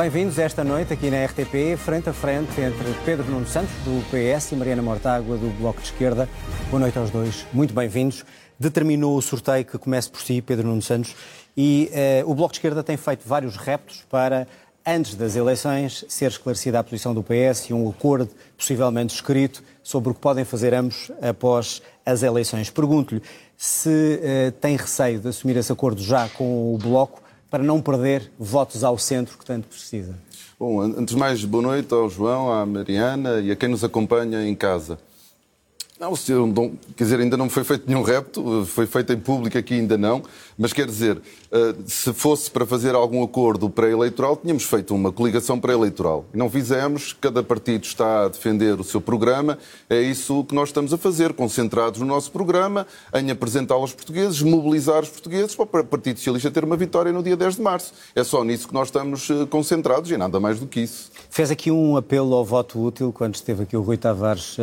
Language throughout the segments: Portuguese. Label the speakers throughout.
Speaker 1: Bem-vindos esta noite aqui na RTP, frente a frente entre Pedro Nuno Santos, do PS, e Mariana Mortágua, do Bloco de Esquerda. Boa noite aos dois, muito bem-vindos. Determinou o sorteio que comece por si, Pedro Nuno Santos, e eh, o Bloco de Esquerda tem feito vários reptos para, antes das eleições, ser esclarecida a posição do PS e um acordo possivelmente escrito sobre o que podem fazer ambos após as eleições. Pergunto-lhe se eh, tem receio de assumir esse acordo já com o Bloco para não perder votos ao centro que tanto precisa?
Speaker 2: Bom, antes de mais, boa noite ao João, à Mariana e a quem nos acompanha em casa. Não, quer dizer, ainda não foi feito nenhum repto, foi feito em público aqui ainda não, mas quer dizer, eh, se fosse para fazer algum acordo pré-eleitoral, tínhamos feito uma coligação pré-eleitoral. Não fizemos, cada partido está a defender o seu programa, é isso que nós estamos a fazer, concentrados no nosso programa, em apresentá-lo aos portugueses, mobilizar os portugueses para o Partido Socialista ter uma vitória no dia 10 de março. É só nisso que nós estamos eh, concentrados e nada mais do que isso.
Speaker 1: Fez aqui um apelo ao voto útil quando esteve aqui o Rui Tavares.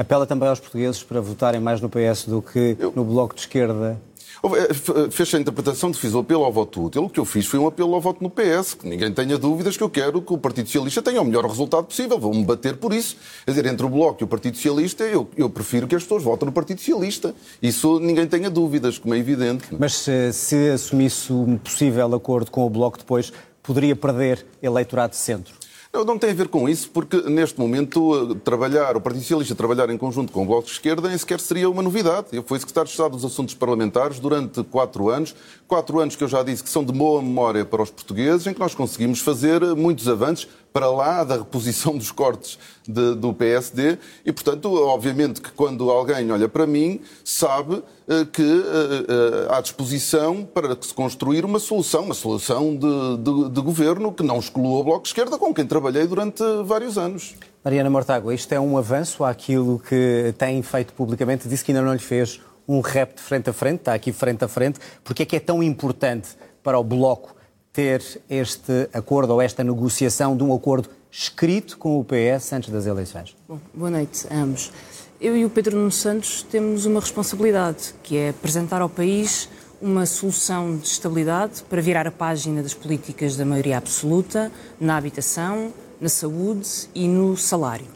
Speaker 1: Apela também aos portugueses para votarem mais no PS do que eu... no Bloco de Esquerda?
Speaker 2: Eh, fez a interpretação de fiz o apelo ao voto útil. O que eu fiz foi um apelo ao voto no PS, que ninguém tenha dúvidas que eu quero que o Partido Socialista tenha o melhor resultado possível. Vou-me bater por isso. Quer dizer, entre o Bloco e o Partido Socialista, eu, eu prefiro que as pessoas votem no Partido Socialista. Isso ninguém tenha dúvidas, como é evidente.
Speaker 1: Mas se, se assumisse um possível acordo com o Bloco depois, poderia perder eleitorado de centro?
Speaker 2: Não, não tem a ver com isso, porque neste momento trabalhar, o Partido Socialista trabalhar em conjunto com o Bloco de Esquerda nem sequer seria uma novidade. Eu fui secretário de Estado dos Assuntos Parlamentares durante quatro anos, quatro anos que eu já disse que são de boa memória para os portugueses, em que nós conseguimos fazer muitos avanços para lá da reposição dos cortes de, do PSD e, portanto, obviamente que quando alguém olha para mim, sabe eh, que uh, há disposição para se construir uma solução, uma solução de, de, de, governo que não exclua o Bloco de Esquerda, com quem trabalhei durante vários anos.
Speaker 1: Mariana Mortágua, isto é um avanço àquilo que tem feito publicamente, disse que ainda não lhe fez um rap de frente a frente, está aqui frente a frente, porque é que é tão importante para o Bloco ter este acordo ou esta negociação de um acordo escrito com o PS antes das eleições?
Speaker 3: Bom, boa noite a ambos. Eu e o Pedro Nuno Santos temos uma responsabilidade, que é apresentar ao país uma solução de estabilidade para virar a página das políticas da maioria absoluta na habitação, na saúde e no salário.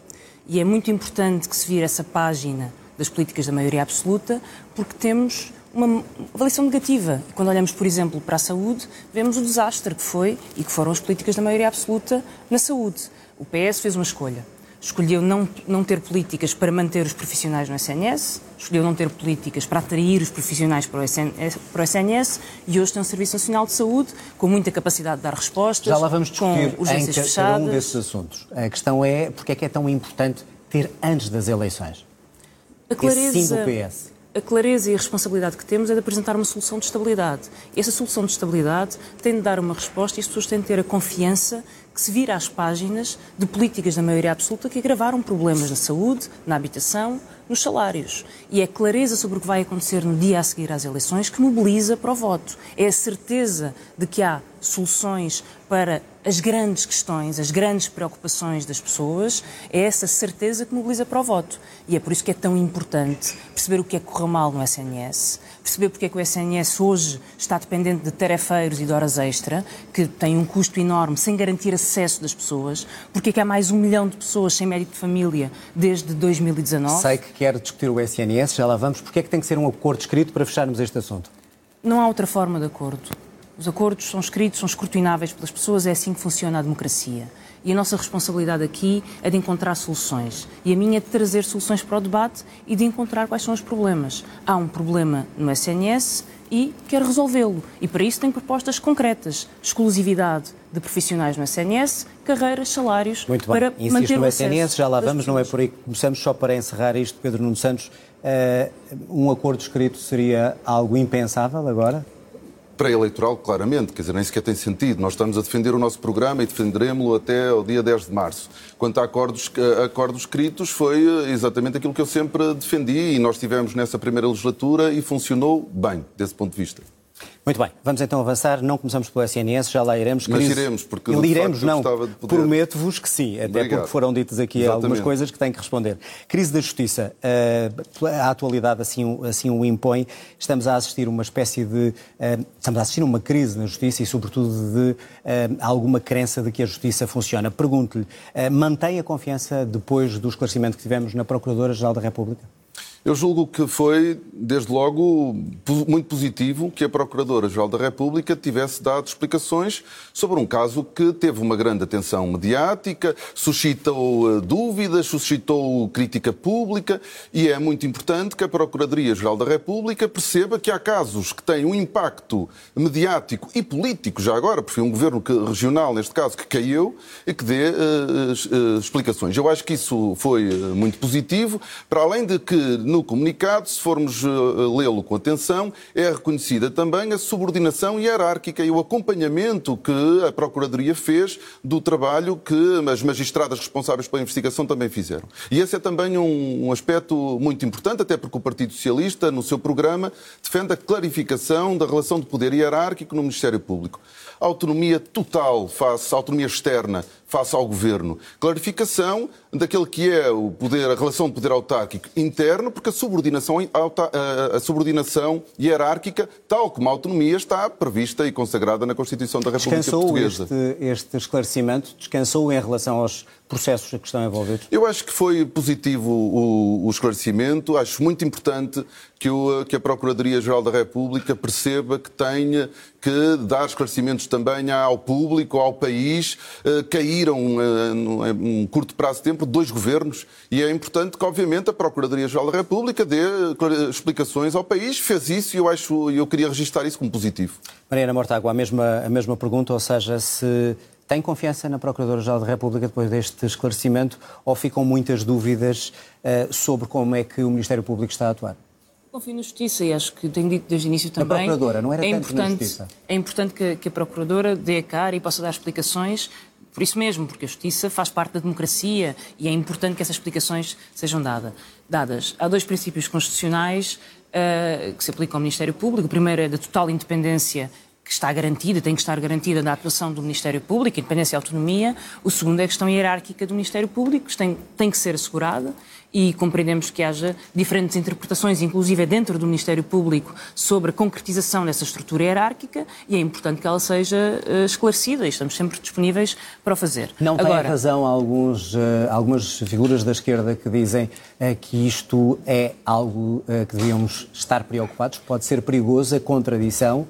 Speaker 3: E é muito importante que se vire essa página das políticas da maioria absoluta, porque temos uma avaliação negativa. Quando olhamos, por exemplo, para a saúde, vemos o desastre que foi e que foram as políticas da maioria absoluta na saúde. O PS fez uma escolha. Escolheu não, não ter políticas para manter os profissionais no SNS, escolheu não ter políticas para atrair os profissionais para o, SN, para o SNS e hoje tem um Serviço Nacional de Saúde com muita capacidade de dar respostas.
Speaker 1: Já lá vamos discutir com em fechadas. um desses assuntos. A questão é porque é que é tão importante ter antes das eleições.
Speaker 3: A clareza, sim do PS a clareza e a responsabilidade que temos é de apresentar uma solução de estabilidade. Essa solução de estabilidade tem de dar uma resposta e as pessoas têm de ter a confiança que se vira às páginas de políticas da maioria absoluta que agravaram problemas na saúde, na habitação, nos salários. E é clareza sobre o que vai acontecer no dia a seguir às eleições que mobiliza para o voto. É a certeza de que há soluções para as grandes questões, as grandes preocupações das pessoas, é essa certeza que mobiliza para o voto. E é por isso que é tão importante perceber o que é que corre mal no SNS, perceber porque é que o SNS hoje está dependente de tarefeiros e de horas extra, que têm um custo enorme, sem garantir acesso das pessoas, porque é que há mais um milhão de pessoas sem médico de família desde 2019.
Speaker 1: Sei que quer discutir o SNS, já lá vamos. Porque é que tem que ser um acordo escrito para fecharmos este assunto?
Speaker 3: Não há outra forma de acordo. Os acordos são escritos, são escrutináveis pelas pessoas, é assim que funciona a democracia. E a nossa responsabilidade aqui é de encontrar soluções. E a minha é de trazer soluções para o debate e de encontrar quais são os problemas. Há um problema no SNS e quer resolvê-lo. E para isso tem propostas concretas. Exclusividade de profissionais no SNS, carreiras, salários,
Speaker 1: Muito bem.
Speaker 3: para
Speaker 1: Insisto
Speaker 3: manter
Speaker 1: no SNS, já lá vamos, não é por aí que começamos. Só para encerrar isto, Pedro Nuno Santos, uh, um acordo escrito seria algo impensável agora?
Speaker 2: Pré-eleitoral, claramente, quer dizer, nem sequer tem sentido. Nós estamos a defender o nosso programa e defenderemos-lo até o dia 10 de março. Quanto a acordos, a acordos escritos, foi eh, exatamente aquilo que eu sempre defendi e nós tivemos nessa primeira legislatura e funcionou bem, desse ponto de vista.
Speaker 1: Muito bem, vamos então avançar. Não começamos pelo SNS, já lá iremos.
Speaker 2: Mas iremos, porque
Speaker 1: iremos, não. Poder... Prometo-vos que sim, até Obrigado. porque foram ditas aqui Exatamente. algumas coisas que têm que responder. Crise da justiça. Uh, a atualidade assim, assim o impõe. Estamos a assistir uma espécie de. Uh, estamos a assistir uma crise na justiça e, sobretudo, de uh, alguma crença de que a justiça funciona. Pergunto-lhe, mantém a confiança depois do esclarecimento que tivemos na Procuradora-Geral da República?
Speaker 2: Eu julgo que foi, desde logo, muito positivo que a Procuradora-Geral da República tivesse dado explicações sobre um caso que teve uma grande atenção mediática, suscitou eh, dúvidas, suscitou crítica pública e é muito importante que a Procuradoria-Geral da República perceba que há casos que têm um impacto mediático e político, já agora, porque um governo regional, neste caso, que caiu e que dê uh, uh, explicações. Eu acho que isso foi muito positivo, para além de que no comunicado, se formos uh, lê-lo com atenção, é reconhecida também a subordinação hierárquica e o acompanhamento que a Procuradoria fez do trabalho que as magistradas responsáveis pela investigação também fizeram. E esse é também um aspecto muito importante, até porque o Partido Socialista, no seu programa, defende a clarificação da relação de poder hierárquico no Ministério Público autonomia total face, autonomia externa face ao governo. Clarificação daquele que é o poder, a relação de poder autárquico interno, porque a subordinação, a subordinação hierárquica, tal como a autonomia, está prevista e consagrada na Constituição da República
Speaker 1: Descansou
Speaker 2: Portuguesa.
Speaker 1: Este, este esclarecimento descansou em relação aos processos que estão envolvidos?
Speaker 2: Eu acho que foi positivo o, o esclarecimento. Acho muito importante que, o, que a Procuradoria-Geral da República perceba que tenha que dar esclarecimentos também ao público, ao país. Uh, caíram uh, num curto prazo de tempo dois governos e é importante que, obviamente, a Procuradoria-Geral da República dê explicações ao país. Fez isso e eu, acho, eu queria registrar isso como positivo.
Speaker 1: Mariana Mortágua, a mesma, a mesma pergunta, ou seja, se tem confiança na Procuradora-Geral da República depois deste esclarecimento ou ficam muitas dúvidas uh, sobre como é que o Ministério Público está a atuar?
Speaker 3: Confio na Justiça e acho que tenho dito desde o início também.
Speaker 1: A Procuradora, não era
Speaker 3: é
Speaker 1: tanto importante, na Justiça?
Speaker 3: É importante que, que a Procuradora dê a cara e possa dar explicações por isso mesmo, porque a justiça faz parte da democracia e é importante que essas explicações sejam dada, dadas. Há dois princípios constitucionais uh, que se aplicam ao Ministério Público. O primeiro é da total independência que está garantida, tem que estar garantida da atuação do Ministério Público, independência e autonomia. O segundo é a questão hierárquica do Ministério Público, que tem, tem que ser assegurada e compreendemos que haja diferentes interpretações, inclusive dentro do Ministério Público, sobre a concretização dessa estrutura hierárquica e é importante que ela seja uh, esclarecida e estamos sempre disponíveis para o fazer.
Speaker 1: Não Agora, tem razão alguns, uh, algumas figuras da esquerda que dizem uh, que isto é algo que devíamos estar preocupados, pode ser perigoso a contradição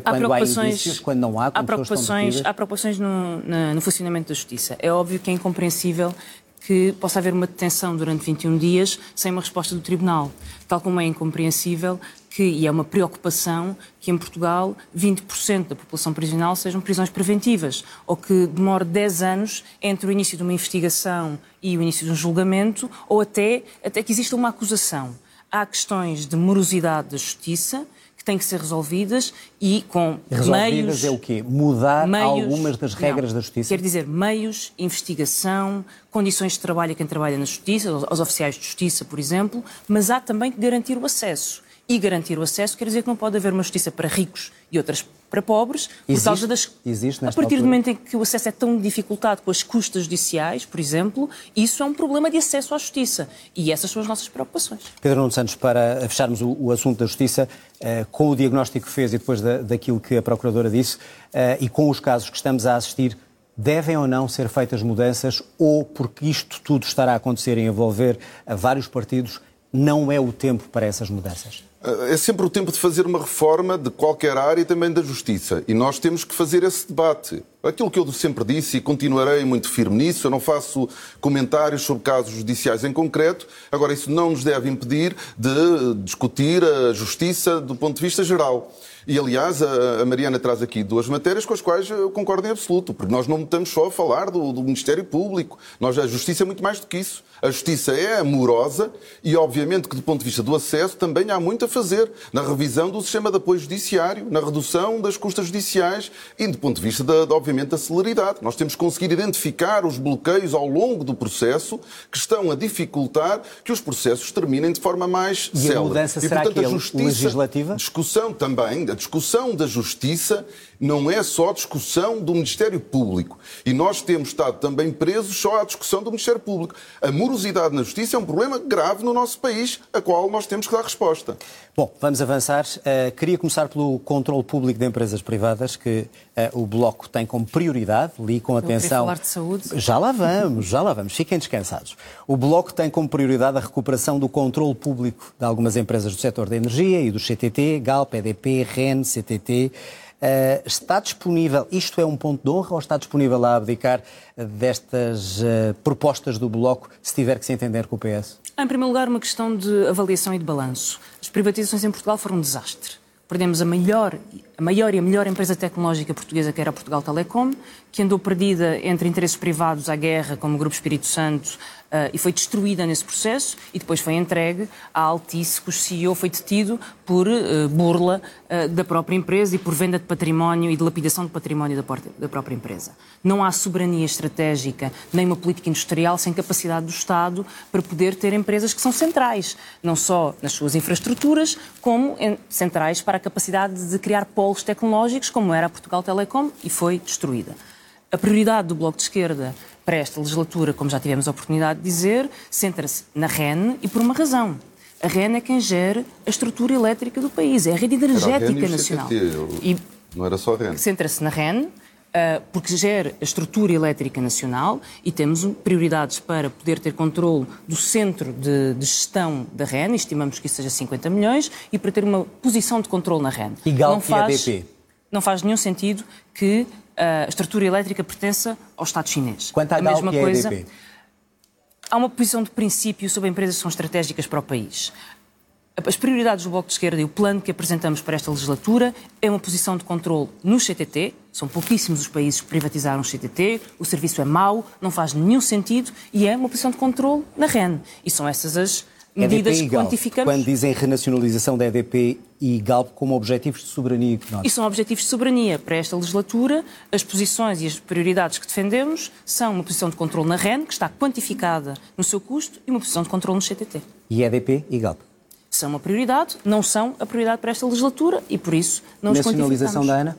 Speaker 1: quando há, há indícios, quando não há,
Speaker 3: há preocupações, há preocupações no, no, funcionamento da justiça. É óbvio que é incompreensível que possa haver uma detenção durante 21 dias sem uma resposta do Tribunal. Tal como é incompreensível que, e é uma preocupação, que em Portugal 20% da população prisional sejam prisões preventivas, ou que demore 10 anos entre o início de uma investigação e o início de um julgamento, ou até, até que exista uma acusação. Há questões de morosidade da justiça têm que ser resolvidas e com
Speaker 1: resolvidas
Speaker 3: meios...
Speaker 1: é o quê? Mudar meios, algumas das regras
Speaker 3: não,
Speaker 1: da justiça?
Speaker 3: Quer dizer, meios, investigação, condições de trabalho a quem trabalha na justiça, aos oficiais de justiça, por exemplo, mas há também que garantir o acesso. E garantir o acesso quer dizer que não pode haver uma justiça para ricos e outras para pobres,
Speaker 1: existe,
Speaker 3: por causa das.
Speaker 1: Existe
Speaker 3: a partir
Speaker 1: altura.
Speaker 3: do momento em que o acesso é tão dificultado com as custas judiciais, por exemplo, isso é um problema de acesso à justiça. E essas são as nossas preocupações.
Speaker 1: Pedro Nuno Santos, para fecharmos o, o assunto da justiça, eh, com o diagnóstico que fez e depois da, daquilo que a Procuradora disse, eh, e com os casos que estamos a assistir, devem ou não ser feitas mudanças, ou porque isto tudo estará a acontecer e envolver a vários partidos, não é o tempo para essas mudanças?
Speaker 2: É sempre o tempo de fazer uma reforma de qualquer área e também da justiça. E nós temos que fazer esse debate. Aquilo que eu sempre disse e continuarei muito firme nisso, eu não faço comentários sobre casos judiciais em concreto. Agora, isso não nos deve impedir de discutir a justiça do ponto de vista geral. E, aliás, a Mariana traz aqui duas matérias com as quais eu concordo em absoluto, porque nós não estamos só a falar do, do Ministério Público. Nós, a justiça é muito mais do que isso. A justiça é amorosa e, obviamente, que do ponto de vista do acesso também há muito a fazer na revisão do sistema de apoio judiciário, na redução das custas judiciais e do ponto de vista, da, obviamente, a celeridade. Nós temos que conseguir identificar os bloqueios ao longo do processo que estão a dificultar que os processos terminem de forma mais
Speaker 1: e
Speaker 2: célere.
Speaker 1: A mudança e, portanto, que é a justiça, legislativa?
Speaker 2: Discussão também, a discussão da justiça não é só discussão do Ministério Público. E nós temos estado também presos só à discussão do Ministério Público. A morosidade na justiça é um problema grave no nosso país, a qual nós temos que dar resposta.
Speaker 1: Bom, vamos avançar. Uh, queria começar pelo controle público de empresas privadas, que uh, o Bloco tem como prioridade, li com atenção.
Speaker 3: falar de saúde.
Speaker 1: Já lá vamos, já lá vamos, fiquem descansados. O Bloco tem como prioridade a recuperação do controle público de algumas empresas do setor da energia e do CTT, Galp, EDP, REN, CTT. Uh, está disponível, isto é um ponto de honra ou está disponível a abdicar destas uh, propostas do Bloco se tiver que se entender com o PS?
Speaker 3: Em primeiro lugar, uma questão de avaliação e de balanço. As privatizações em Portugal foram um desastre. Perdemos a maior, a maior e a melhor empresa tecnológica portuguesa, que era a Portugal Telecom, que andou perdida entre interesses privados à guerra, como o Grupo Espírito Santo, uh, e foi destruída nesse processo e depois foi entregue à Altice, cujo CEO foi detido por uh, burla uh, da própria empresa e por venda de património e de lapidação de património da, porta, da própria empresa. Não há soberania estratégica nem uma política industrial sem capacidade do Estado para poder ter empresas que são centrais, não só nas suas infraestruturas, como em, centrais para a capacidade de criar polos tecnológicos, como era a Portugal Telecom, e foi destruída. A prioridade do Bloco de Esquerda para esta legislatura, como já tivemos a oportunidade de dizer, centra-se na REN e por uma razão. A REN é quem gera a estrutura elétrica do país, é a rede energética
Speaker 2: a
Speaker 3: nacional.
Speaker 2: E não era só a REN.
Speaker 3: Centra-se na REN, Uh, porque gera a estrutura elétrica nacional e temos prioridades para poder ter controle do centro de, de, gestão da REN, estimamos que isso seja 50 milhões, e para ter uma posição de controle na REN.
Speaker 1: E Galp não faz, e ADP?
Speaker 3: Não faz nenhum sentido que a estrutura elétrica pertença ao Estado chinês.
Speaker 1: Quanto à a mesma é coisa. EDP?
Speaker 3: Há uma posição de princípio sobre empresas que são estratégicas para o país. As prioridades do Bloco de Esquerda e o plano que apresentamos para esta legislatura é uma posição de controle no CTT. São pouquíssimos os países que privatizaram o CTT. O serviço é mau, não faz nenhum sentido e é uma posição de controle na REN. E são essas as medidas que quantificamos.
Speaker 1: Quando dizem renacionalização da EDP e Galp como objetivos de soberania económica.
Speaker 3: E são objetivos de soberania. Para esta legislatura, as posições e as prioridades que defendemos são uma posição de controle na REN, que está quantificada no seu custo, e uma posição de controle no CTT.
Speaker 1: E EDP e Galp?
Speaker 3: São uma prioridade, não são a prioridade para esta legislatura e, por isso, não os
Speaker 1: Nacionalização da ANA?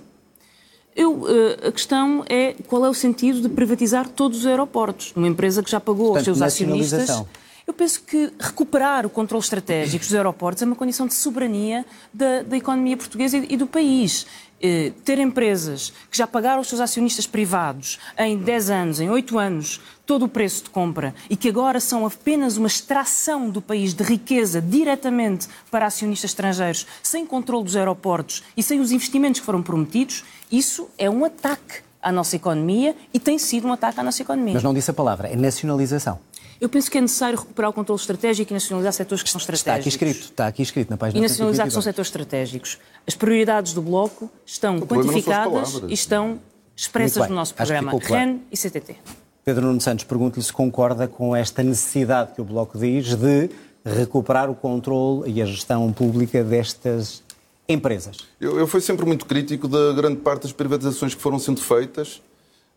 Speaker 3: Eu, eh, a questão é qual é o sentido de privatizar todos os aeroportos, numa empresa que já pagou Portanto, aos seus acionistas eu penso que recuperar o controle estratégico dos aeroportos é uma condição de soberania da, da economia portuguesa e, e do país. Eh, ter empresas que já pagaram os seus acionistas privados em 10 anos, em 8 anos, todo o preço de compra e que agora são apenas uma extração do país de riqueza diretamente para acionistas estrangeiros, sem controle dos aeroportos e sem os investimentos que foram prometidos, isso é um ataque à nossa economia e tem sido um ataque à nossa economia.
Speaker 1: Mas não disse a palavra, é nacionalização.
Speaker 3: Eu penso que é necessário recuperar o controle estratégico e nacionalizar setores que são estratégicos.
Speaker 1: Está aqui escrito, está aqui escrito na página
Speaker 3: E nacionalizar que são setores estratégicos. As prioridades do Bloco estão quantificadas e estão expressas no nosso programa REN e CTT.
Speaker 1: Pedro Nuno Santos, pergunto-lhe se concorda com esta necessidade que o Bloco diz de recuperar o controle e a gestão pública destas empresas.
Speaker 2: Eu, eu fui sempre muito crítico da grande parte das privatizações que foram sendo feitas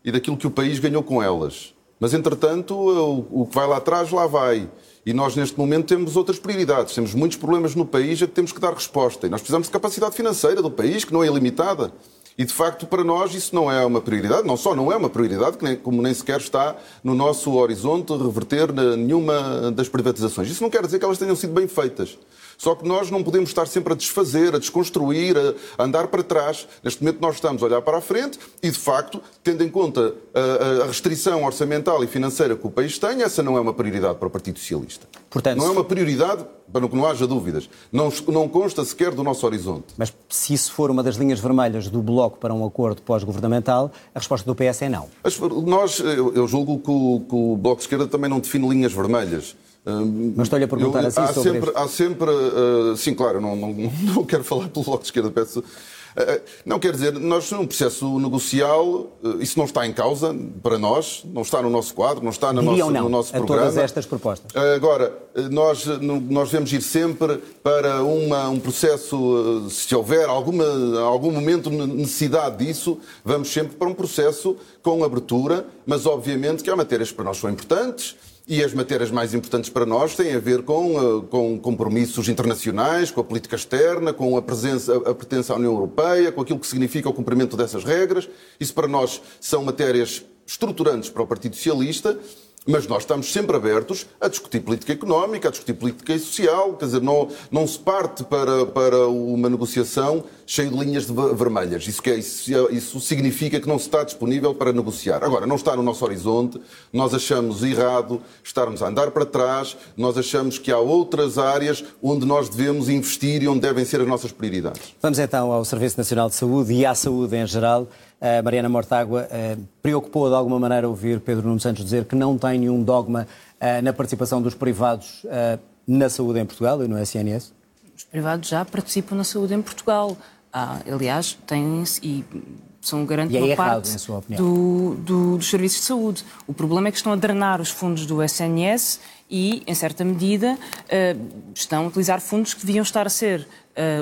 Speaker 2: e daquilo que o país ganhou com elas. Mas, entretanto, o que vai lá atrás, lá vai. E nós, neste momento, temos outras prioridades. Temos muitos problemas no país a que temos que dar resposta. E nós precisamos de capacidade financeira do país, que não é ilimitada. E, de facto, para nós isso não é uma prioridade. Não só não é uma prioridade, como nem sequer está no nosso horizonte reverter nenhuma das privatizações. Isso não quer dizer que elas tenham sido bem feitas. Só que nós não podemos estar sempre a desfazer, a desconstruir, a andar para trás. Neste momento nós estamos a olhar para a frente e, de facto, tendo em conta a, restrição orçamental e financeira que o país tem, essa não é uma prioridade para o Partido Socialista. Portanto, não é uma prioridade, para que não haja dúvidas. Não, não consta sequer do nosso horizonte.
Speaker 1: Mas se isso for uma das linhas vermelhas do Bloco para um acordo pós-governamental, a resposta do PS é não.
Speaker 2: Nós, eu, eu julgo que o, que o Bloco de Esquerda também não define linhas vermelhas.
Speaker 1: Mas estou-lhe a perguntar eu, assim
Speaker 2: há
Speaker 1: sobre
Speaker 2: sempre, Há sempre, uh, sim, claro, não, não, não quero falar pelo Bloco de Esquerda, peço, Eh, não quer dizer, nós num processo negocial, isso não está em causa para nós, não está no nosso quadro, não está no, nosso,
Speaker 1: não,
Speaker 2: no nosso
Speaker 1: a
Speaker 2: programa.
Speaker 1: todas estas propostas.
Speaker 2: Agora, nós, nós devemos ir sempre para uma, um processo, se houver alguma, algum momento necessidade disso, vamos sempre para um processo com abertura, mas obviamente que há matérias que para nós são importantes, e as matérias mais importantes para nós têm a ver com, eh, com compromissos internacionais, com a política externa, com a, presença, a pertença à União Europeia, com aquilo que significa o cumprimento dessas regras. Isso para nós são matérias estruturantes para o Partido Socialista mas nós estamos sempre abertos a discutir política económica, a discutir política social, quer dizer, não, não se parte para, para uma negociação cheia de linhas de vermelhas. Isso, é, isso, isso significa que não se está disponível para negociar. Agora, não está no nosso horizonte, nós achamos errado estarmos a andar para trás, nós achamos que há outras áreas onde nós devemos investir e onde devem ser as nossas prioridades.
Speaker 1: Vamos então ao Serviço Nacional de Saúde e à saúde em geral. A Mariana Mortágua preocupou de alguma maneira ouvir Pedro Nuno Santos dizer que não tem nenhum dogma na participação dos privados na saúde em Portugal e no SNS?
Speaker 3: Os privados já participam na saúde em Portugal. Ah, aliás, têm e são garante
Speaker 1: é
Speaker 3: uma
Speaker 1: errado,
Speaker 3: parte
Speaker 1: do,
Speaker 3: do, dos serviços de saúde. O problema é que estão a drenar os fundos do SNS e, em certa medida, estão a utilizar fundos que deviam estar a ser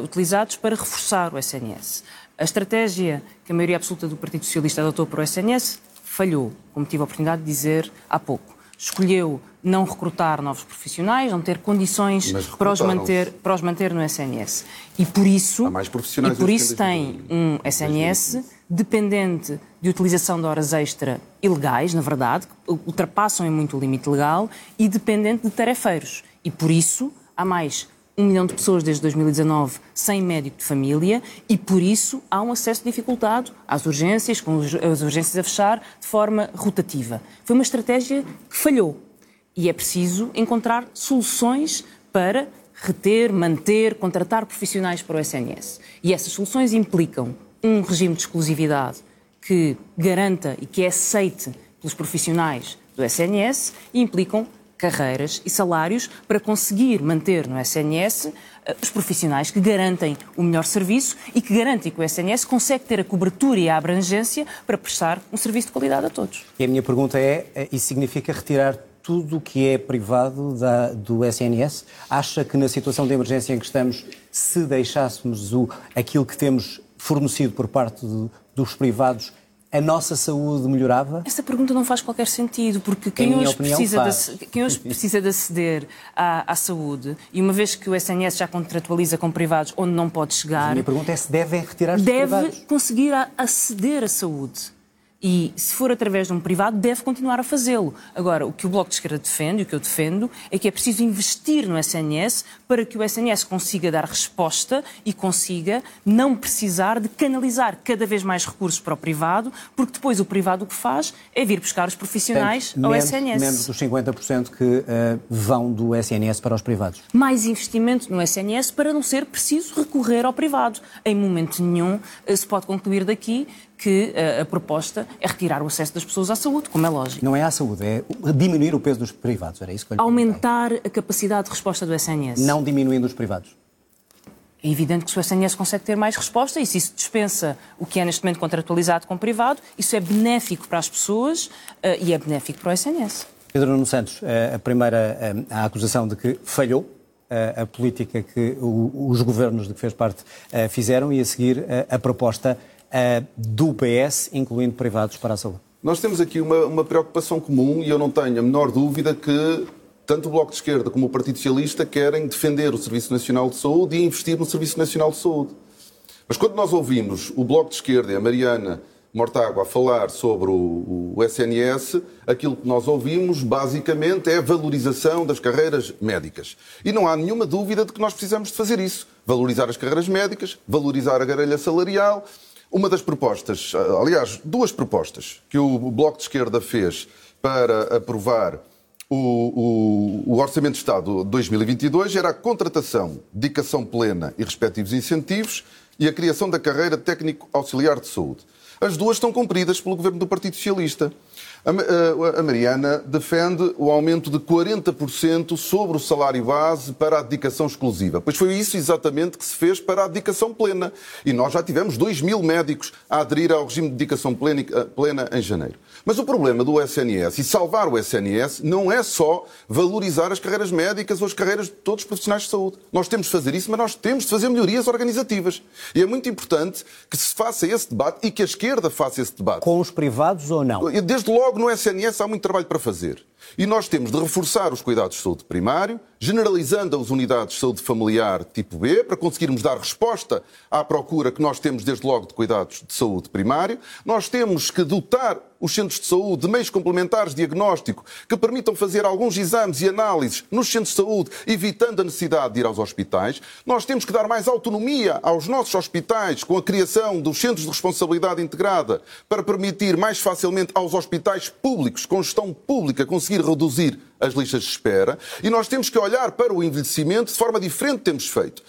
Speaker 3: utilizados para reforçar o SNS. A estratégia que a maioria absoluta do Partido Socialista adotou para o SNS falhou, como tive a oportunidade de dizer há pouco. Escolheu não recrutar novos profissionais, não ter condições para os, manter, para os manter no SNS. E por isso, e por isso tem um SNS dependente de utilização de horas extra ilegais, na verdade, que ultrapassam em muito o limite legal, e dependente de tarefeiros. E por isso há mais um milhão de pessoas desde 2019 sem médico de família e, por isso, há um acesso dificultado às urgências, com as urgências a fechar, de forma rotativa. Foi uma estratégia que falhou e é preciso encontrar soluções para reter, manter, contratar profissionais para o SNS. E essas soluções implicam um regime de exclusividade que garanta e que é aceite pelos profissionais do SNS e implicam carreiras e salários para conseguir manter no SNS eh, os profissionais que garantem o melhor serviço e que garantem que o SNS consegue ter a cobertura e a abrangência para prestar um serviço de qualidade a todos.
Speaker 1: E a minha pergunta é: eh, isso significa retirar tudo o que é privado da, do SNS? Acha que na situação de emergência em que estamos, se deixássemos o, aquilo que temos fornecido por parte de, dos privados, a nossa saúde melhorava?
Speaker 3: Essa pergunta não faz qualquer sentido, porque quem, hoje precisa, de, quem hoje precisa de aceder à, à, saúde, e uma vez que o SNS já contratualiza com privados onde não pode chegar. Mas a
Speaker 1: minha pergunta é se devem retirar os
Speaker 3: deve
Speaker 1: privados.
Speaker 3: Deve conseguir aceder à saúde. E, se for através de um privado, deve continuar a fazê-lo. Agora, o que o Bloco de Esquerda defende, e o que eu defendo, é que é preciso investir no SNS para que o SNS consiga dar resposta e consiga não precisar de canalizar cada vez mais recursos para o privado, porque depois o privado o que faz é vir buscar os profissionais
Speaker 1: Portanto,
Speaker 3: ao
Speaker 1: menos,
Speaker 3: SNS.
Speaker 1: Menos dos 50% que uh, vão do SNS para os privados.
Speaker 3: Mais investimento no SNS para não ser preciso recorrer ao privado. Em momento nenhum uh, se pode concluir daqui que a, a, proposta é retirar o acesso das pessoas à saúde, como é lógico.
Speaker 1: Não é à saúde, é diminuir o peso dos privados, era isso que eu lhe
Speaker 3: Aumentar perguntei. a capacidade de resposta do SNS.
Speaker 1: Não diminuindo os privados.
Speaker 3: É evidente que se o SNS consegue ter mais resposta e se isso dispensa o que é neste momento contratualizado com o privado, isso é benéfico para as pessoas uh, e é benéfico para o SNS.
Speaker 1: Pedro Nuno Santos, a primeira a acusação de que falhou a política que os governos de que fez parte fizeram e a seguir a proposta do PS, incluindo privados para a saúde?
Speaker 2: Nós temos aqui uma, uma preocupação comum e eu não tenho a menor dúvida que tanto o Bloco de Esquerda como o Partido Socialista querem defender o Serviço Nacional de Saúde e investir no Serviço Nacional de Saúde. Mas quando nós ouvimos o Bloco de Esquerda e a Mariana Mortágua a falar sobre o, o, SNS, aquilo que nós ouvimos basicamente é a valorização das carreiras médicas. E não há nenhuma dúvida de que nós precisamos de fazer isso. Valorizar as carreiras médicas, valorizar a grelha salarial, uma das propostas, aliás, duas propostas que o Bloco de Esquerda fez para aprovar o, o, o, Orçamento de Estado 2022 era a contratação, dedicação plena e respectivos incentivos e a criação da carreira técnico auxiliar de saúde. As duas estão cumpridas pelo governo do Partido Socialista. A Mariana defende o aumento de 40% sobre o salário base para a dedicação exclusiva. Pois foi isso exatamente que se fez para a dedicação plena. E nós já tivemos 2 mil médicos a aderir ao regime de dedicação plena em janeiro. Mas o problema do SNS e salvar o SNS não é só valorizar as carreiras médicas ou as carreiras de todos os profissionais de saúde. Nós temos de fazer isso, mas nós temos de fazer melhorias organizativas. E é muito importante que se faça esse debate e que a esquerda faça esse debate.
Speaker 1: Com os privados ou não?
Speaker 2: Desde logo no SNS há muito trabalho para fazer. E nós temos de reforçar os cuidados de saúde primário, generalizando as unidades de saúde familiar tipo B, para conseguirmos dar resposta à procura que nós temos desde logo de cuidados de saúde primário. Nós temos que dotar os centros de saúde de meios complementares de diagnóstico que permitam fazer alguns exames e análises nos centros de saúde, evitando a necessidade de ir aos hospitais. Nós temos que dar mais autonomia aos nossos hospitais com a criação dos centros de responsabilidade integrada para permitir mais facilmente aos hospitais públicos, com gestão pública, conseguir reduzir as listas de espera e nós temos que olhar para o envelhecimento de forma diferente temos feito.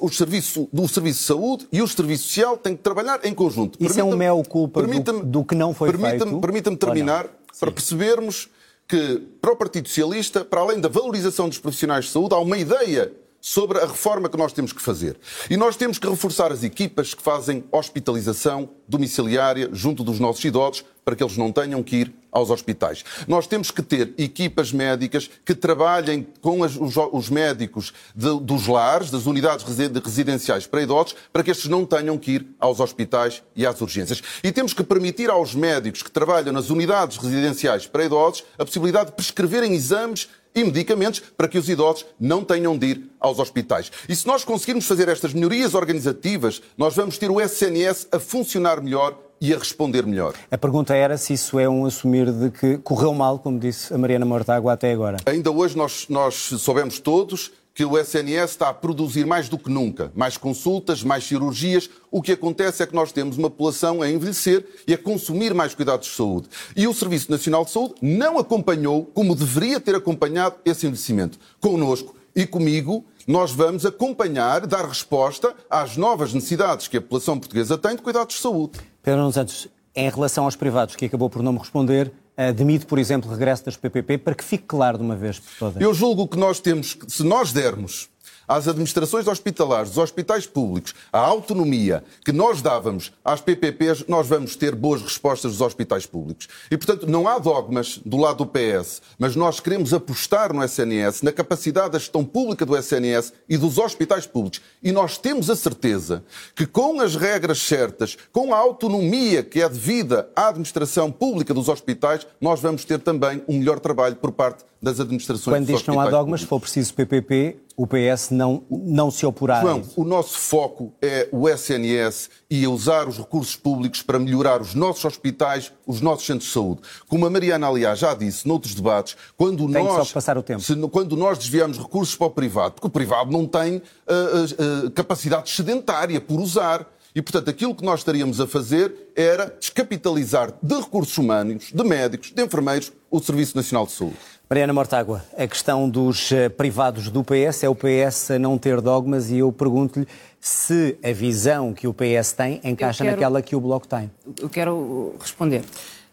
Speaker 2: O serviço, o serviço de saúde e o serviço social têm que trabalhar em conjunto.
Speaker 1: Isso é um mel culpa do, do, que não foi
Speaker 2: permita
Speaker 1: feito?
Speaker 2: Permita-me terminar para percebermos que para o Partido Socialista, para além da valorização dos profissionais de saúde, há uma ideia sobre a reforma que nós temos que fazer. E nós temos que reforçar as equipas que fazem hospitalização domiciliária junto dos nossos idosos para que eles não tenham que ir aos hospitais. Nós temos que ter equipas médicas que trabalhem com as, os, os, médicos de, dos lares, das unidades residenciais para idosos, para que estes não tenham que ir aos hospitais e às urgências. E temos que permitir aos médicos que trabalham nas unidades residenciais para idosos a possibilidade de prescreverem exames e medicamentos para que os idosos não tenham de ir aos hospitais. E se nós conseguirmos fazer estas melhorias organizativas, nós vamos ter o SNS a funcionar melhor e a responder melhor.
Speaker 1: A pergunta era se isso é um assumir de que correu mal, como disse a Mariana Mortágua até agora.
Speaker 2: Ainda hoje nós, nós soubemos todos que o SNS está a produzir mais do que nunca, mais consultas, mais cirurgias. O que acontece é que nós temos uma população a envelhecer e a consumir mais cuidados de saúde. E o Serviço Nacional de Saúde não acompanhou como deveria ter acompanhado esse envelhecimento. Conosco e comigo, nós vamos acompanhar, dar resposta às novas necessidades que a população portuguesa tem de cuidados de saúde.
Speaker 1: Pedro Santos, em relação aos privados, que acabou por não me responder, admite, por exemplo, o regresso das PPP, para que fique claro de uma vez por todas?
Speaker 2: Eu julgo que nós temos, se nós dermos às administrações hospitalares, dos hospitais públicos, a autonomia que nós dávamos às PPPs, nós vamos ter boas respostas dos hospitais públicos. E, portanto, não há dogmas do lado do PS, mas nós queremos apostar no SNS, na capacidade da gestão pública do SNS e dos hospitais públicos. E nós temos a certeza que, com as regras certas, com a autonomia que é devida à administração pública dos hospitais, nós vamos ter também um melhor trabalho por parte das administrações
Speaker 1: Quando diz que não há dogmas, se for preciso PPP, o PS não, não se oporá
Speaker 2: João, o nosso foco é o SNS e usar os recursos públicos para melhorar os nossos hospitais, os nossos centros de saúde. Como a Mariana, aliás, já disse noutros debates, quando
Speaker 1: tem
Speaker 2: nós,
Speaker 1: passar o tempo.
Speaker 2: Se, quando nós desviamos recursos para o privado, porque o privado não tem uh, uh, capacidade sedentária por usar. E, portanto, aquilo que nós estaríamos a fazer era descapitalizar de recursos humanos, de médicos, de enfermeiros, o Serviço Nacional de Saúde.
Speaker 1: Mariana Mortágua, a questão dos eh, privados do PS é o PS a não ter dogmas e eu pergunto-lhe se a visão que o PS tem encaixa quero, naquela que o Bloco tem.
Speaker 3: Eu quero responder.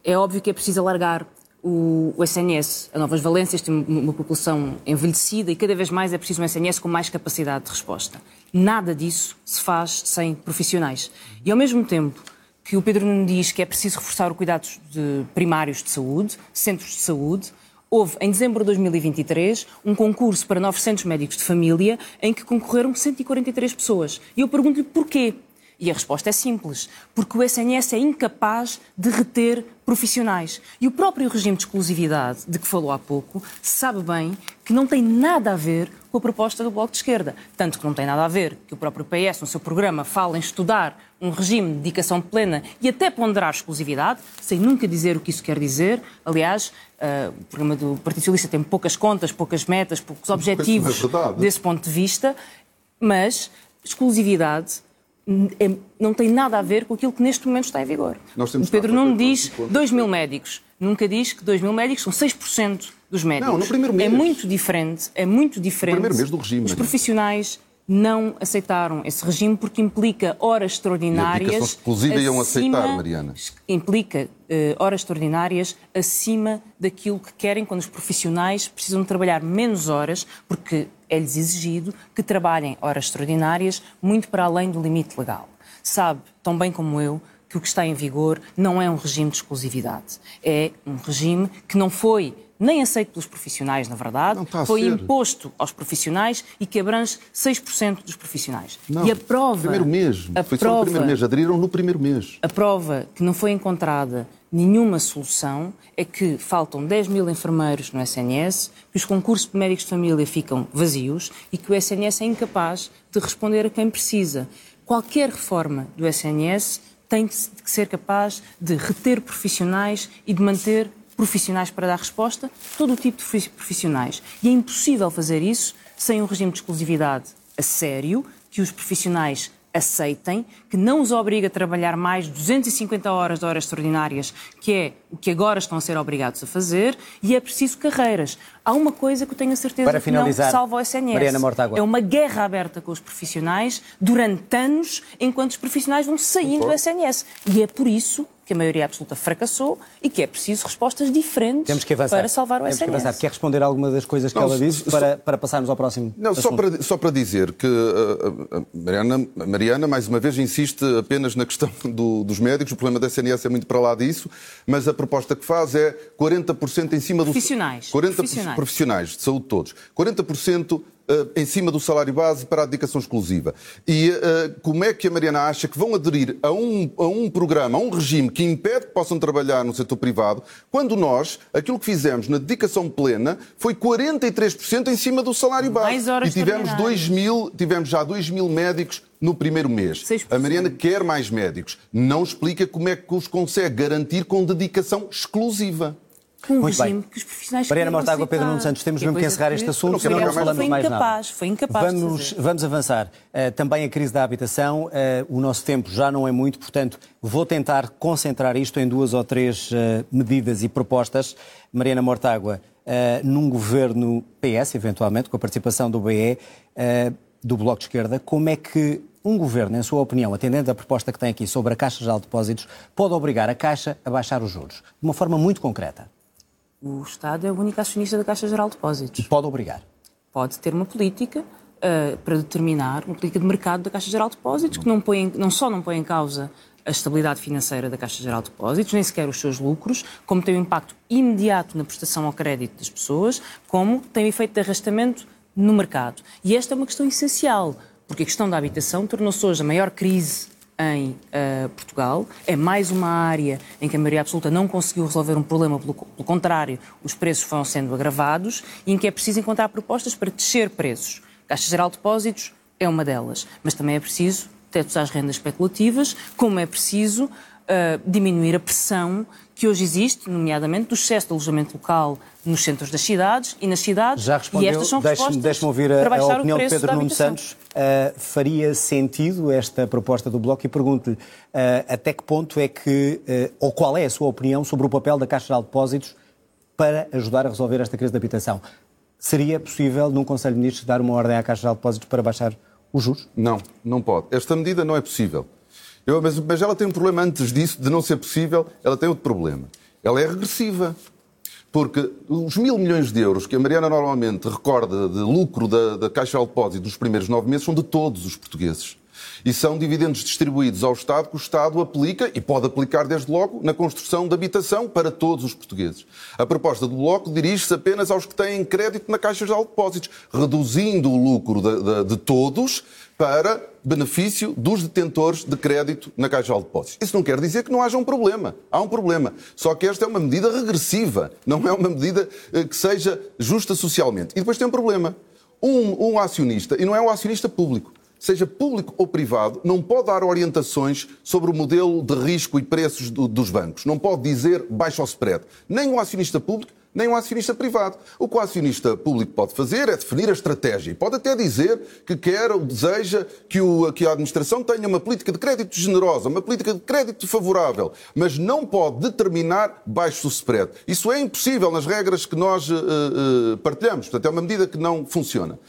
Speaker 3: É óbvio que é preciso alargar o, o SNS a Novas Valências, tem uma população envelhecida e cada vez mais é preciso um SNS com mais capacidade de resposta. Nada disso se faz sem profissionais. E ao mesmo tempo que o Pedro Nuno diz que é preciso reforçar o cuidados de primários de saúde, centros de saúde, houve, em dezembro de 2023, um concurso para 900 médicos de família em que concorreram 143 pessoas. E eu pergunto-lhe porquê. E a resposta é simples, porque o SNS é incapaz de reter profissionais. E o próprio regime de exclusividade, de que falou há pouco, sabe bem que não tem nada a ver com a proposta do Bloco de Esquerda. Tanto que não tem nada a ver que o próprio PS, no seu programa, fala em estudar um regime de dedicação plena e até ponderar exclusividade, sem nunca dizer o que isso quer dizer. Aliás, uh, o programa do Partido Socialista tem poucas contas, poucas metas, poucos objetivos é desse ponto de vista, mas exclusividade é, não tem nada a ver com aquilo que neste momento está em vigor. o Pedro não diz 2 mil médicos. Nunca diz que 2 mil médicos são 6% dos médicos.
Speaker 2: Não, no primeiro mês.
Speaker 3: É muito diferente, é muito diferente. No
Speaker 2: primeiro mês do regime.
Speaker 3: Os profissionais não aceitaram esse regime porque implica horas extraordinárias.
Speaker 2: Exclusiva acima, iam aceitar, Mariana.
Speaker 3: Implica uh, horas extraordinárias acima daquilo que querem quando os profissionais precisam trabalhar menos horas, porque é-lhes exigido que trabalhem horas extraordinárias muito para além do limite legal. Sabe, tão bem como eu, que o que está em vigor não é um regime de exclusividade. É um regime que não foi nem aceito pelos profissionais, na verdade, foi imposto aos profissionais e que abrange 6% dos profissionais.
Speaker 2: Não, e a prova. Primeiro mês. A foi prova, primeiro mês. Aderiram no primeiro mês.
Speaker 3: A prova que não foi encontrada nenhuma solução é que faltam 10 mil enfermeiros no SNS, que os concursos de médicos de família ficam vazios e que o SNS é incapaz de responder a quem precisa. Qualquer reforma do SNS tem que ser capaz de reter profissionais e de manter profissionais para dar resposta, todo o tipo de profissionais. E é impossível fazer isso sem um regime de exclusividade a sério, que os profissionais aceitem, que não os obriga a trabalhar mais 250 horas de horas extraordinárias, que é o que agora estão a ser obrigados a fazer, e é preciso carreiras. Há uma coisa que eu tenho a certeza
Speaker 1: Para finalizar,
Speaker 3: que não salva o SNS.
Speaker 1: Mariana Mortágua.
Speaker 3: É uma guerra aberta com os profissionais durante anos, enquanto os profissionais vão saindo do SNS. E é por isso que a maioria absoluta fracassou e que é preciso respostas diferentes
Speaker 1: Temos que avançar.
Speaker 3: para salvar o
Speaker 1: Temos
Speaker 3: SNS.
Speaker 1: Que avançar. Quer responder alguma das coisas que não, ela disse para, para passarmos ao próximo
Speaker 2: Não, só para, só para dizer que uh, uh, Mariana, Mariana, mais uma vez, insiste apenas na questão do, dos médicos, o problema da SNS é muito para lá disso, mas a proposta que faz é 40% em cima
Speaker 3: dos... Profissionais.
Speaker 2: 40 profissionais. profissionais de saúde todos. 40% Uh, em cima do salário base para a dedicação exclusiva. E uh, como é que a Mariana acha que vão aderir a um, a um programa, a um regime que impede que possam trabalhar no setor privado, quando nós, aquilo que fizemos na dedicação plena foi 43% em cima do salário base.
Speaker 3: e
Speaker 2: tivemos, 2 mil, tivemos já 2 mil médicos no primeiro mês. 6%. A Mariana quer mais médicos. Não explica como é que os consegue garantir com dedicação exclusiva
Speaker 3: um Muito regime bem. que os profissionais
Speaker 1: Mariana Mortágua, Pedro Nuno Santos, temos mesmo que encerrar este assunto, senão não falamos
Speaker 3: foi
Speaker 1: mais
Speaker 3: incapaz,
Speaker 1: nada.
Speaker 3: Foi incapaz
Speaker 1: vamos, vamos avançar. Uh, também a crise da habitação, uh, o nosso tempo já não é muito, portanto, vou tentar concentrar isto em duas ou três uh, medidas e propostas. Mariana Mortágua, num governo PS, eventualmente, com a participação do BE, do Bloco de Esquerda, como é que um governo, em sua opinião, atendendo à proposta que tem aqui sobre a Caixa Geral de Depósitos, pode obrigar a Caixa a baixar os juros? De uma forma muito concreta.
Speaker 3: O Estado é o único acionista da Caixa Geral de Depósitos.
Speaker 1: Pode obrigar?
Speaker 3: Pode ter uma política uh, para determinar, uma política de mercado da Caixa Geral de Depósitos, que não, põe, não só não põe em causa a estabilidade financeira da Caixa Geral de Depósitos, nem sequer os seus lucros, como tem um impacto imediato na prestação ao crédito das pessoas, como tem um efeito de arrastamento no mercado. E esta é uma questão essencial, porque a questão da habitação tornou-se hoje a maior crise em uh, Portugal. É mais uma área em que a maioria absoluta não conseguiu resolver um problema, pelo, pelo, contrário, os preços foram sendo agravados e em que é preciso encontrar propostas para descer preços. Caixa Geral de Depósitos é uma delas, mas também é preciso tetos às rendas especulativas, como é preciso uh, diminuir a pressão que hoje existe, nomeadamente do excesso de alojamento local nos centros das cidades e nas cidades.
Speaker 1: Já respondeu,
Speaker 3: e estas são
Speaker 1: deixe-me deixe ouvir a, a opinião de Pedro Nuno Santos. Uh, faria sentido esta proposta do Bloco e pergunto-lhe uh, até que ponto é que, uh, ou qual é a sua opinião sobre o papel da Caixa de Depósitos para ajudar a resolver esta crise da habitação? Seria possível, num Conselho de Ministros, dar uma ordem à Caixa de Depósitos para baixar os juros?
Speaker 2: Não, não pode. Esta medida não é possível. Eu, mas, mas ela tem um problema antes disso, de não ser possível, ela tem outro problema. Ela é regressiva. Porque os mil milhões de euros que a Mariana normalmente recorda de lucro da, da Caixa de Depósito dos primeiros nove meses são de todos os portugueses. E são dividendos distribuídos ao Estado que o Estado aplica, e pode aplicar desde logo, na construção de habitação para todos os portugueses. A proposta do Bloco dirige-se apenas aos que têm crédito na Caixa de Depósitos, reduzindo o lucro de, de, de todos para benefício dos detentores de crédito na Caixa de Depósitos. Isso não quer dizer que não haja um problema. Há um problema. Só que esta é uma medida regressiva, não é uma medida eh, que seja justa socialmente. E depois tem um problema. Um, um acionista, e não é um acionista público, seja público ou privado, não pode dar orientações sobre o modelo de risco e preços do, dos bancos. Não pode dizer baixo o spread. Nem o acionista público, nem um acionista privado. O que o acionista público pode fazer é definir a estratégia e pode até dizer que quer ou deseja que, o, que a administração tenha uma política de crédito generosa, uma política de crédito favorável, mas não pode determinar baixo spread. Isso é impossível nas regras que nós uh, uh, partilhamos. Portanto, é uma medida que não funciona.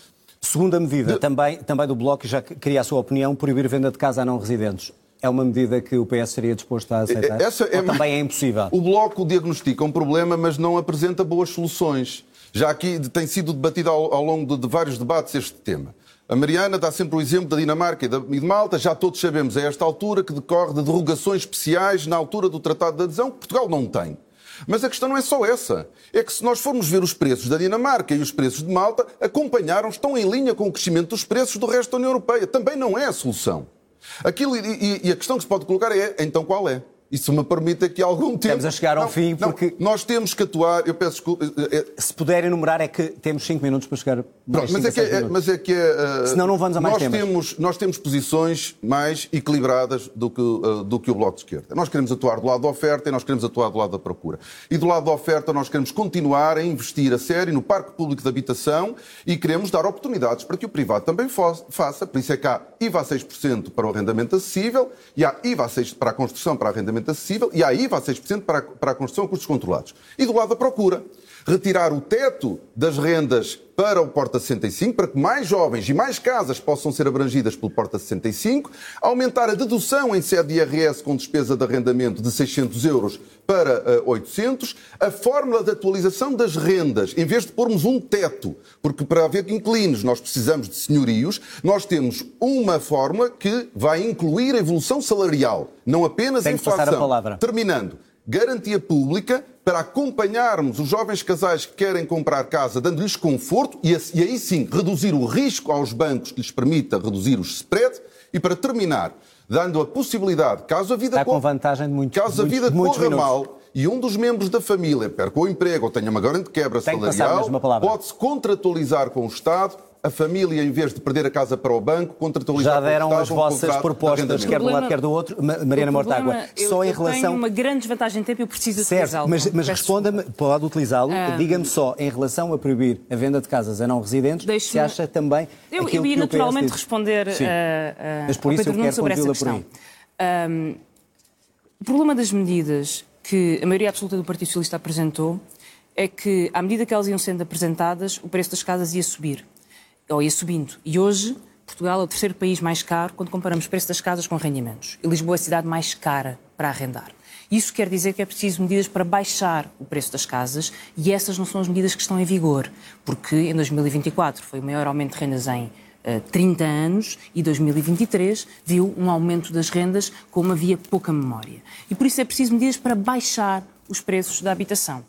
Speaker 1: Segunda medida, de... também, também do Bloco, já queria a sua opinião, proibir venda de casa a não residentes. É uma medida que o PS seria disposto a aceitar? Essa é... Também é impossível?
Speaker 2: O Bloco diagnostica um problema, mas não apresenta boas soluções. Já aqui tem sido debatido ao, ao longo de, de vários debates este tema. A Mariana dá sempre o exemplo da Dinamarca e de Malta. Já todos sabemos a esta altura que decorre de derrogações especiais na altura do Tratado de Adesão, que Portugal não tem. Mas a questão não é só essa. É que se nós formos ver os preços da Dinamarca e os preços de Malta, acompanharam, estão em linha com o crescimento dos preços do resto da União Europeia. Também não é a solução. Aquilo, e, e a questão que se pode colocar é, então qual é? Isso me permite aqui algum tempo.
Speaker 1: Estamos a chegar ao não, fim porque.
Speaker 2: Não, nós temos que atuar. Eu peço desculpa.
Speaker 1: É... é- Se puder enumerar, é que temos 5 minutos para chegar.
Speaker 2: Pronto, mas, é que é, mas é que é.
Speaker 1: Uh, Senão não vamos a mais
Speaker 2: nós
Speaker 1: temas.
Speaker 2: Temos, nós temos posições mais equilibradas do que, uh, do que o Bloco de Esquerda. Nós queremos atuar do lado da oferta e nós queremos atuar do lado da procura. E do lado da oferta, nós queremos continuar a investir a sério no parque público de habitação e queremos dar oportunidades para que o privado também faça. Por isso é que há IVA a 6% para o arrendamento acessível, e há IVA a 6% para a construção para arrendamento acessível, e há IVA a 6% para a, para a construção a custos controlados. E do lado da procura, retirar o teto das rendas para o Porta 65, para que mais jovens e mais casas possam ser abrangidas pelo Porta 65, aumentar a dedução em sede de IRS com despesa de arrendamento de 600 euros para uh, 800, a fórmula de atualização das rendas, em vez de pormos um teto, porque para haver inquilinos nós precisamos de senhorios, nós temos uma fórmula que vai incluir a evolução salarial, não apenas
Speaker 1: Tem
Speaker 2: a inflação.
Speaker 1: Passar a palavra.
Speaker 2: Terminando, garantia pública para acompanharmos os jovens casais que querem comprar casa, dando-lhes conforto e, aí sim reduzir o risco aos bancos que lhes permita reduzir os spreads. E para terminar, dando a possibilidade, caso a vida
Speaker 1: Está com vantagem de
Speaker 2: caso a vida corra mal e um dos membros da família perca o emprego ou tenha uma grande quebra
Speaker 1: Tem
Speaker 2: salarial, pode-se contratualizar com o Estado a família, em vez de perder a casa para o banco, contratualizar
Speaker 1: Já deram as vossas propostas, quer de um lado, quer do outro. Mariana Mortágua,
Speaker 3: só em relação... Eu tenho uma grande desvantagem de tempo e eu preciso
Speaker 1: utilizá-lo. Mas, mas responda-me, pode utilizá-lo, ah. diga-me só, em relação a proibir a venda de casas a não residentes, se acha também
Speaker 3: Eu, eu ia naturalmente responder Sim.
Speaker 1: a, a, mas por isso eu quero sobre essa questão. Um,
Speaker 3: o problema das medidas que a maioria absoluta do Partido Socialista apresentou é que, à medida que elas iam sendo apresentadas, o preço das casas ia subir ou ia subindo. E hoje, Portugal é o terceiro país mais caro quando comparamos o preço das casas com rendimentos. E Lisboa é a cidade mais cara para arrendar. Isso quer dizer que é preciso medidas para baixar o preço das casas e essas não são as medidas que estão em vigor, porque em 2024 foi o maior aumento de rendas em uh, eh, 30 anos e 2023 viu um aumento das rendas como havia pouca memória. E por isso é preciso medidas para baixar os preços da habitação.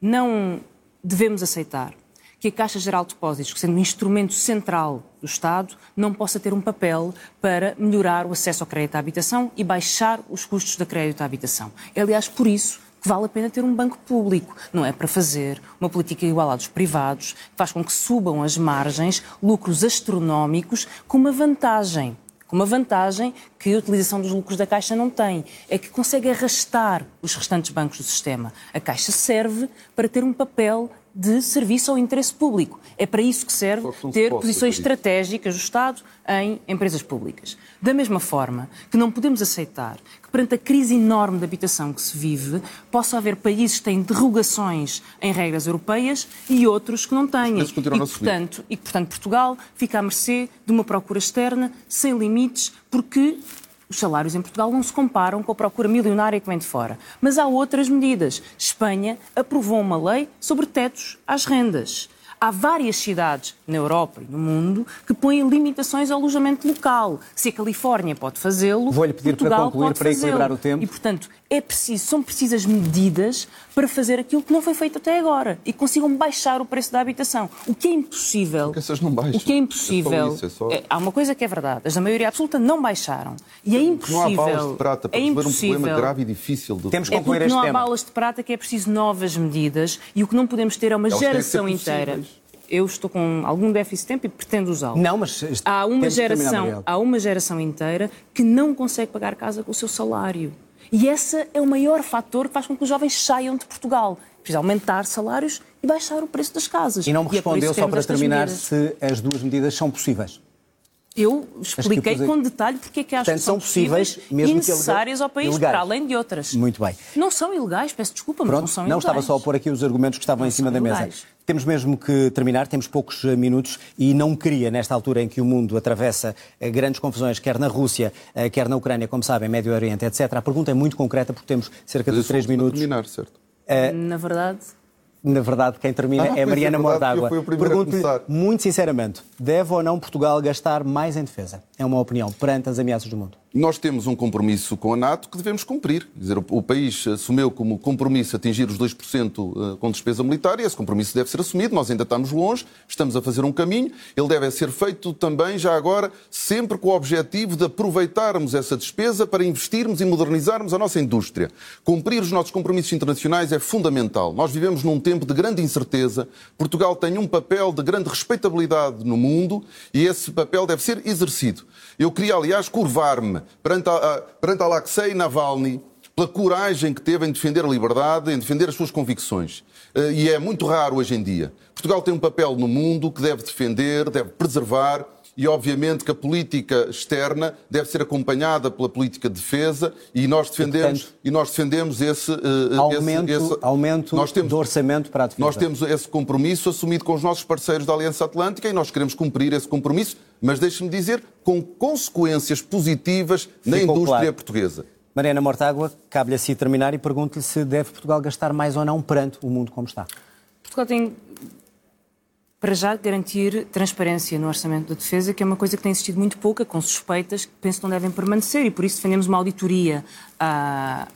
Speaker 3: Não devemos aceitar que a Caixa Geral de Depósitos, que sendo um instrumento central do Estado, não possa ter um papel para melhorar o acesso ao crédito à habitação e baixar os custos da crédito à habitação. É, aliás, por isso que vale a pena ter um banco público. Não é para fazer uma política igual à dos privados, que faz com que subam as margens, lucros astronómicos, com uma vantagem. Com uma vantagem que a utilização dos lucros da Caixa não tem, é que consegue arrastar os restantes bancos do sistema. A Caixa serve para ter um papel de serviço ao interesse público. É para isso que serve ter posições estratégicas do Estado em empresas públicas. Da mesma forma que não podemos aceitar que, perante a crise enorme de habitação que se vive, possa haver países que têm derrogações em regras europeias e outros que não têm. E, portanto, e, portanto, Portugal fica à mercê de uma procura externa sem limites, porque os salários em Portugal não se comparam com a procura milionária que vem de fora. Mas há outras medidas. Espanha aprovou uma lei sobre tetos às rendas. Há várias cidades na Europa e no mundo que põem limitações ao alojamento local. Se a Califórnia pode fazê-lo,
Speaker 1: Vou-lhe pedir
Speaker 3: Portugal
Speaker 1: para concluir, para equilibrar o tempo.
Speaker 3: E, portanto, é preciso, são precisas medidas para fazer aquilo que não foi feito até agora e consigam baixar o preço da habitação. O que é impossível.
Speaker 2: Porque essas não baixam.
Speaker 3: O que é impossível. É isso, é só... é, há uma coisa que é verdade: as da maioria absoluta não baixaram. E é impossível. Não
Speaker 2: há balas de prata para
Speaker 3: é impossível.
Speaker 2: um problema grave e difícil.
Speaker 1: Do... Temos que
Speaker 3: é
Speaker 1: concluir
Speaker 3: porque
Speaker 1: este
Speaker 3: não
Speaker 1: tema.
Speaker 3: há balas de prata que é preciso novas medidas e o que não podemos ter é uma Elas geração inteira eu estou com algum déficit de tempo e pretendo usá-lo.
Speaker 1: Não, mas
Speaker 3: há uma geração, há uma geração inteira que não consegue pagar casa com o seu salário. E esse é o maior fator que faz com que os jovens saiam de Portugal. Precisa aumentar salários e baixar o preço das casas.
Speaker 1: E não me respondeu,
Speaker 3: é
Speaker 1: só para terminar, medidas. se as duas medidas são possíveis.
Speaker 3: Eu expliquei com detalhe porque é que acho que são, possíveis, mesmo e necessárias ao país, ilegais. para além de outras.
Speaker 1: Muito bem.
Speaker 3: Não são ilegais, peço desculpa, mas não são
Speaker 1: não
Speaker 3: ilegais.
Speaker 1: estava só a pôr aqui os argumentos que estavam não em cima da
Speaker 3: ilegais.
Speaker 1: mesa. Temos mesmo que terminar, temos poucos eh, minutos e não queria, nesta altura em que o mundo atravessa eh, grandes confusões, quer na Rússia, eh, quer na Ucrânia, como sabem, Médio Oriente, etc. A pergunta é muito concreta porque temos cerca de três minutos.
Speaker 2: terminar, certo?
Speaker 3: Na verdade,
Speaker 1: na verdade, quem termina ah, é, é Mariana Mordágua. Pergunto-lhe, muito sinceramente, deve ou não Portugal gastar mais em defesa? É uma opinião perante as ameaças do mundo.
Speaker 2: Nós temos um compromisso com a NATO que devemos cumprir. Quer dizer, o país assumiu como compromisso atingir os 2% eh, com despesa militar e esse compromisso deve ser assumido. Nós ainda estamos longe, estamos a fazer um caminho. Ele deve ser feito também, já agora, sempre com o objetivo de aproveitarmos essa despesa para investirmos e modernizarmos a nossa indústria. Cumprir os nossos compromissos internacionais é fundamental. Nós vivemos num tempo de grande incerteza. Portugal tem um papel de grande respeitabilidade no mundo e esse papel deve ser exercido. Eu queria, aliás, curvar-me perante, a, perante Alexei Navalny pela coragem que teve em defender a liberdade, em defender as suas convicções. Eh, e é muito raro hoje em dia. Portugal tem um papel no mundo que deve defender, deve preservar e, obviamente, que a política externa deve ser acompanhada pela política de defesa e nós defendemos, e, portanto, e nós defendemos esse, uh,
Speaker 1: aumento,
Speaker 2: esse, esse,
Speaker 1: aumento nós temos, do orçamento para a defesa.
Speaker 2: Nós temos esse compromisso assumido com os nossos parceiros da Aliança Atlântica e nós queremos cumprir esse compromisso, mas deixe-me dizer, com consequências positivas na Ficou indústria claro. portuguesa.
Speaker 1: Mariana Mortágua, cabe-lhe a si terminar e pergunto-lhe se deve Portugal gastar mais ou não perante o mundo como está.
Speaker 3: Portugal tem para já garantir transparência no orçamento da defesa, que é uma coisa que tem existido muito pouca, com suspeitas que penso que não devem permanecer, e por isso defendemos uma auditoria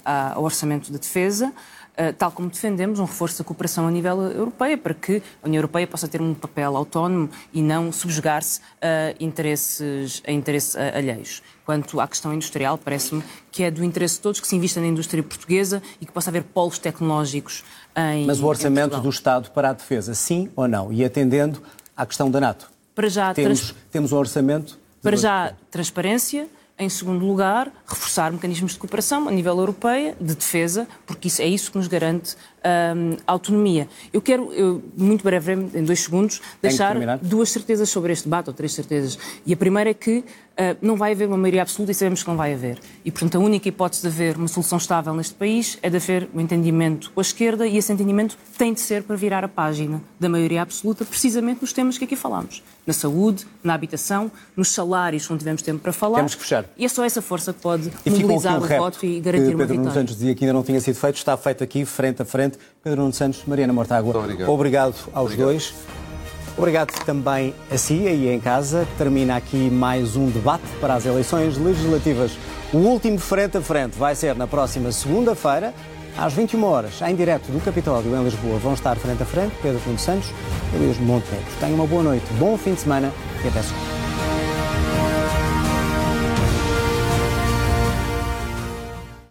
Speaker 3: ao orçamento da defesa. Uh, tal como defendemos um reforço da cooperação a nível europeu, para que a União Europeia possa ter um papel autónomo e não subjugar-se a interesses, a interesses alheios. Quanto à questão industrial, parece-me que é do interesse de todos que se invista na indústria portuguesa e que possa haver polos tecnológicos em.
Speaker 1: Mas o orçamento do Estado para a defesa, sim ou não? E atendendo à questão da NATO?
Speaker 3: Para já.
Speaker 1: Temos, trans... temos um orçamento.
Speaker 3: Para já, transparência em segundo lugar, reforçar mecanismos de cooperação a nível europeu, de defesa, porque isso é isso que nos garante hum, autonomia. Eu quero, eu, muito brevemente, em dois segundos, deixar duas certezas sobre este debate, ou três certezas. E a primeira é que não vai haver uma maioria absoluta e sabemos que não vai haver. E, portanto, a única hipótese de haver uma solução estável neste país é de haver um entendimento com a esquerda e esse entendimento tem de ser para virar a página da maioria absoluta, precisamente nos temas que aqui falamos. Na saúde, na habitação, nos salários, não tivemos tempo para falar.
Speaker 1: Temos que fechar.
Speaker 3: E é só essa força que pode e mobilizar o voto e garantir
Speaker 1: que
Speaker 3: uma
Speaker 1: Pedro Nuno Santos dizia que ainda não tinha sido feito, está feito aqui, frente a frente. Pedro Nuno Santos, Mariana Mortágua, obrigado. obrigado. aos obrigado. dois. Obrigado também a si aí em casa. Termina aqui mais um debate para as eleições legislativas. O último frente a frente vai ser na próxima segunda-feira, às 21 horas, em direto do Capitólio em Lisboa. Vão estar frente a frente Pedro Nuno Santos e Luís Montenegro. Tenham uma boa noite, bom fim de semana e até segunda.